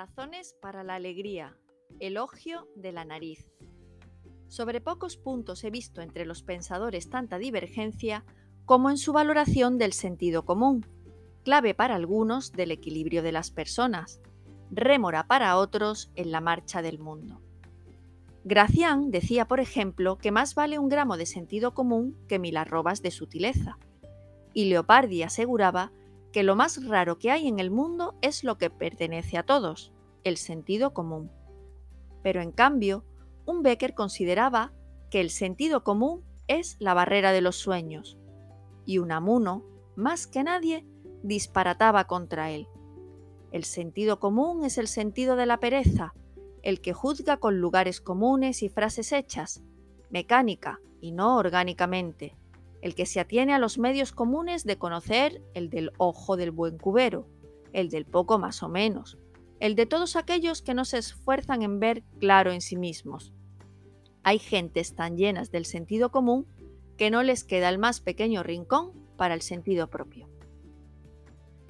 Razones para la alegría. Elogio de la nariz. Sobre pocos puntos he visto entre los pensadores tanta divergencia como en su valoración del sentido común, clave para algunos del equilibrio de las personas, rémora para otros en la marcha del mundo. Gracián decía, por ejemplo, que más vale un gramo de sentido común que mil arrobas de sutileza, y Leopardi aseguraba que lo más raro que hay en el mundo es lo que pertenece a todos, el sentido común. Pero en cambio, un Becker consideraba que el sentido común es la barrera de los sueños, y Unamuno, más que nadie, disparataba contra él. El sentido común es el sentido de la pereza, el que juzga con lugares comunes y frases hechas, mecánica y no orgánicamente, el que se atiene a los medios comunes de conocer el del ojo del buen cubero, el del poco más o menos, el de todos aquellos que no se esfuerzan en ver claro en sí mismos. Hay gentes tan llenas del sentido común que no les queda el más pequeño rincón para el sentido propio.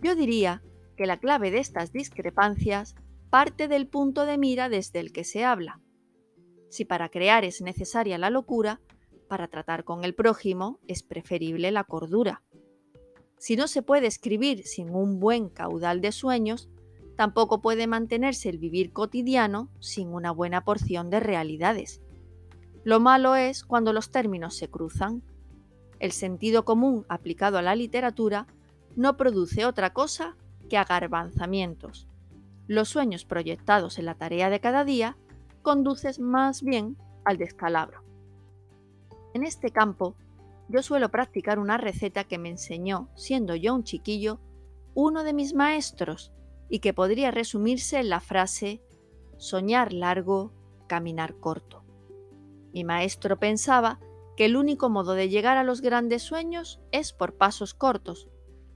Yo diría que la clave de estas discrepancias parte del punto de mira desde el que se habla. Si para crear es necesaria la locura, para tratar con el prójimo es preferible la cordura. Si no se puede escribir sin un buen caudal de sueños, tampoco puede mantenerse el vivir cotidiano sin una buena porción de realidades. Lo malo es cuando los términos se cruzan. El sentido común aplicado a la literatura no produce otra cosa que agarbanzamientos. Los sueños proyectados en la tarea de cada día conducen más bien al descalabro. En este campo, yo suelo practicar una receta que me enseñó, siendo yo un chiquillo, uno de mis maestros, y que podría resumirse en la frase soñar largo, caminar corto. Mi maestro pensaba que el único modo de llegar a los grandes sueños es por pasos cortos,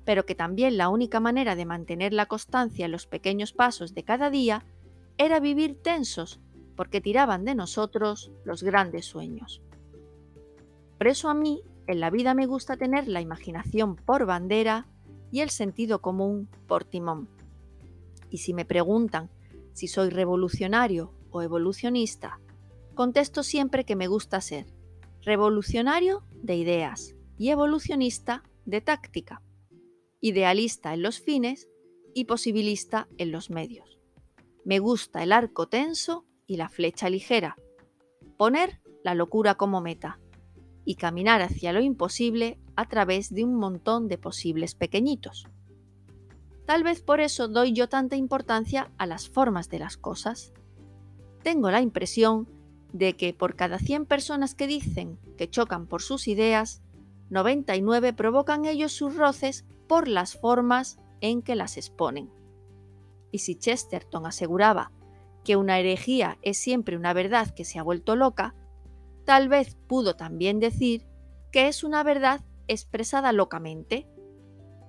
pero que también la única manera de mantener la constancia en los pequeños pasos de cada día era vivir tensos, porque tiraban de nosotros los grandes sueños. Por eso a mí en la vida me gusta tener la imaginación por bandera y el sentido común por timón. Y si me preguntan si soy revolucionario o evolucionista, contesto siempre que me gusta ser revolucionario de ideas y evolucionista de táctica, idealista en los fines y posibilista en los medios. Me gusta el arco tenso y la flecha ligera, poner la locura como meta y caminar hacia lo imposible a través de un montón de posibles pequeñitos. Tal vez por eso doy yo tanta importancia a las formas de las cosas. Tengo la impresión de que por cada 100 personas que dicen que chocan por sus ideas, 99 provocan ellos sus roces por las formas en que las exponen. Y si Chesterton aseguraba que una herejía es siempre una verdad que se ha vuelto loca, Tal vez pudo también decir que es una verdad expresada locamente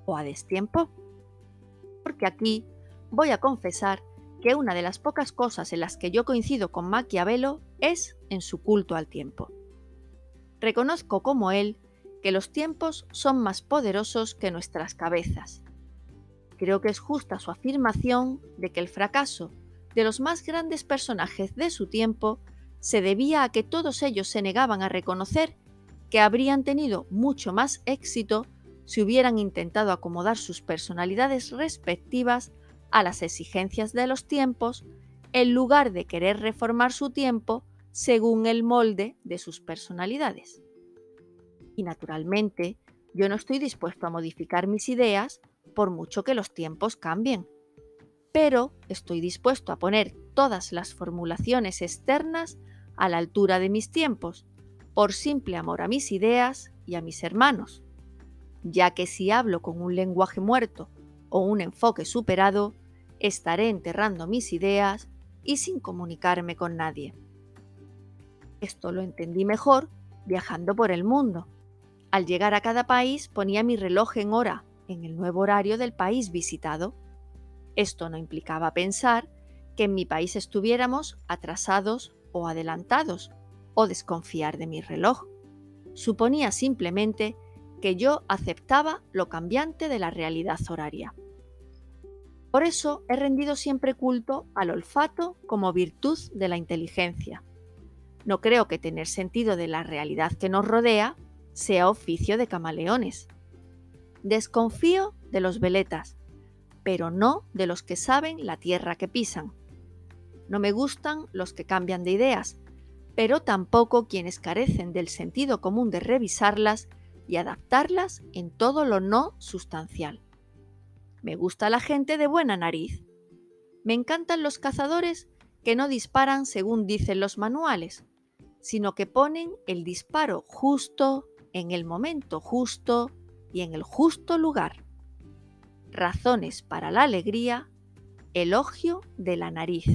o a destiempo. Porque aquí voy a confesar que una de las pocas cosas en las que yo coincido con Maquiavelo es en su culto al tiempo. Reconozco como él que los tiempos son más poderosos que nuestras cabezas. Creo que es justa su afirmación de que el fracaso de los más grandes personajes de su tiempo se debía a que todos ellos se negaban a reconocer que habrían tenido mucho más éxito si hubieran intentado acomodar sus personalidades respectivas a las exigencias de los tiempos, en lugar de querer reformar su tiempo según el molde de sus personalidades. Y naturalmente, yo no estoy dispuesto a modificar mis ideas por mucho que los tiempos cambien, pero estoy dispuesto a poner todas las formulaciones externas a la altura de mis tiempos, por simple amor a mis ideas y a mis hermanos, ya que si hablo con un lenguaje muerto o un enfoque superado, estaré enterrando mis ideas y sin comunicarme con nadie. Esto lo entendí mejor viajando por el mundo. Al llegar a cada país ponía mi reloj en hora, en el nuevo horario del país visitado. Esto no implicaba pensar que en mi país estuviéramos atrasados o adelantados, o desconfiar de mi reloj. Suponía simplemente que yo aceptaba lo cambiante de la realidad horaria. Por eso he rendido siempre culto al olfato como virtud de la inteligencia. No creo que tener sentido de la realidad que nos rodea sea oficio de camaleones. Desconfío de los veletas, pero no de los que saben la tierra que pisan. No me gustan los que cambian de ideas, pero tampoco quienes carecen del sentido común de revisarlas y adaptarlas en todo lo no sustancial. Me gusta la gente de buena nariz. Me encantan los cazadores que no disparan según dicen los manuales, sino que ponen el disparo justo, en el momento justo y en el justo lugar. Razones para la alegría, elogio de la nariz.